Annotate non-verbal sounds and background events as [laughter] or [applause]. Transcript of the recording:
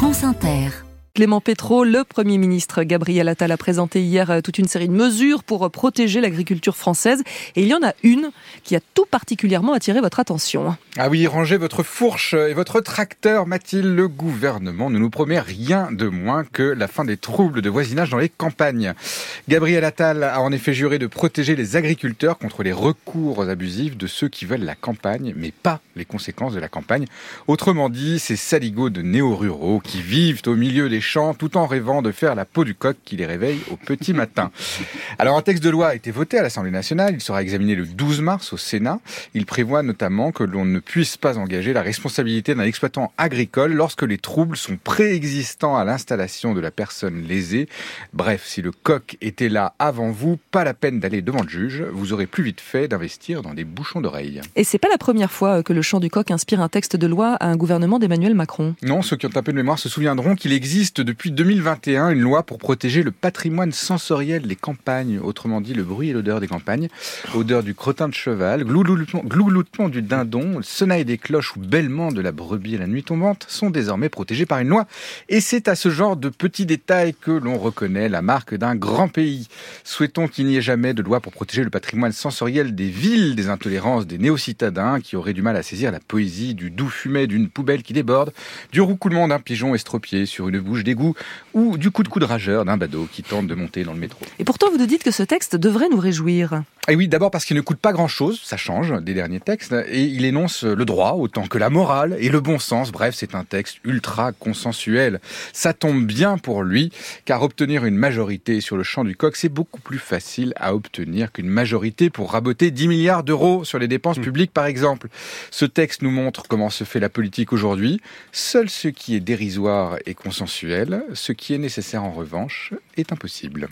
France Inter. Clément Pétro, le Premier ministre Gabriel Attal a présenté hier euh, toute une série de mesures pour euh, protéger l'agriculture française. Et il y en a une qui a tout particulièrement attiré votre attention. Ah oui, rangez votre fourche et votre tracteur, Mathilde. Le gouvernement ne nous promet rien de moins que la fin des troubles de voisinage dans les campagnes. Gabriel Attal a en effet juré de protéger les agriculteurs contre les recours abusifs de ceux qui veulent la campagne, mais pas les conséquences de la campagne. Autrement dit, ces saligots de néo-ruraux qui vivent au milieu des champs tout en rêvant de faire la peau du coq qui les réveille au petit matin. [laughs] Alors un texte de loi a été voté à l'Assemblée nationale, il sera examiné le 12 mars au Sénat. Il prévoit notamment que l'on ne puisse pas engager la responsabilité d'un exploitant agricole lorsque les troubles sont préexistants à l'installation de la personne lésée. Bref, si le coq était là avant vous, pas la peine d'aller devant le juge, vous aurez plus vite fait d'investir dans des bouchons d'oreilles. Et c'est pas la première fois que le chant du coq inspire un texte de loi à un gouvernement d'Emmanuel Macron. Non, ceux qui ont un peu de mémoire se souviendront qu'il existe depuis 2021 une loi pour protéger le patrimoine sensoriel des campagnes, autrement dit le bruit et l'odeur des campagnes, odeur du crottin de cheval, glouloutement du dindon, le sonaille des cloches ou bêlement de la brebis à la nuit tombante sont désormais protégés par une loi. Et c'est à ce genre de petits détails que l'on reconnaît la marque d'un grand pays. Souhaitons qu'il n'y ait jamais de loi pour protéger le patrimoine sensoriel des villes, des intolérances des néo-citadins qui auraient du mal à saisir la poésie du doux fumet d'une poubelle qui déborde, du roucoulement d'un pigeon estropié sur une bouche d'égout ou du coup de coup de rageur d'un badaud qui tente de monter dans le métro. Et pourtant, vous nous dites que ce texte devrait nous réjouir. Et oui, d'abord parce qu'il ne coûte pas grand-chose, ça change des derniers textes, et il énonce le droit autant que la morale et le bon sens. Bref, c'est un texte ultra consensuel. Ça tombe bien pour lui, car obtenir une majorité sur le champ du coq, c'est beaucoup plus facile à obtenir qu'une majorité pour raboter 10 milliards d'euros sur les dépenses mmh. publiques, par exemple. Ce texte nous montre comment se fait la politique aujourd'hui. Seul ce qui est dérisoire est consensuel ce qui est nécessaire en revanche est impossible.